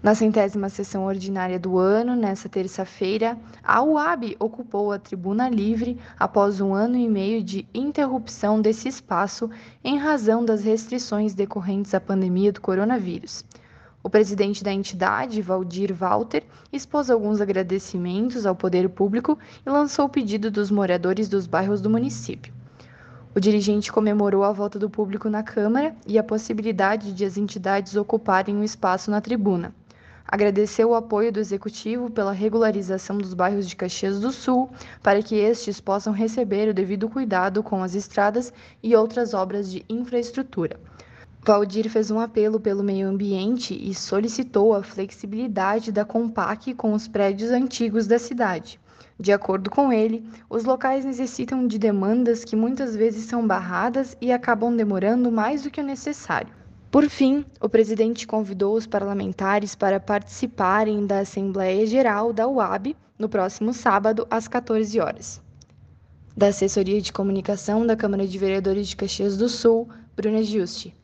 Na centésima sessão ordinária do ano, nessa terça-feira, a UAB ocupou a tribuna livre após um ano e meio de interrupção desse espaço em razão das restrições decorrentes à pandemia do coronavírus. O presidente da entidade, Valdir Walter, expôs alguns agradecimentos ao poder público e lançou o pedido dos moradores dos bairros do município. O dirigente comemorou a volta do público na Câmara e a possibilidade de as entidades ocuparem o um espaço na tribuna agradeceu o apoio do Executivo pela regularização dos bairros de Caxias do Sul, para que estes possam receber o devido cuidado com as estradas e outras obras de infraestrutura. Valdir fez um apelo pelo meio ambiente e solicitou a flexibilidade da Compac com os prédios antigos da cidade. De acordo com ele, os locais necessitam de demandas que muitas vezes são barradas e acabam demorando mais do que o necessário. Por fim, o presidente convidou os parlamentares para participarem da Assembleia Geral da UAB no próximo sábado, às 14 horas. Da Assessoria de Comunicação da Câmara de Vereadores de Caxias do Sul, Bruna Giusti.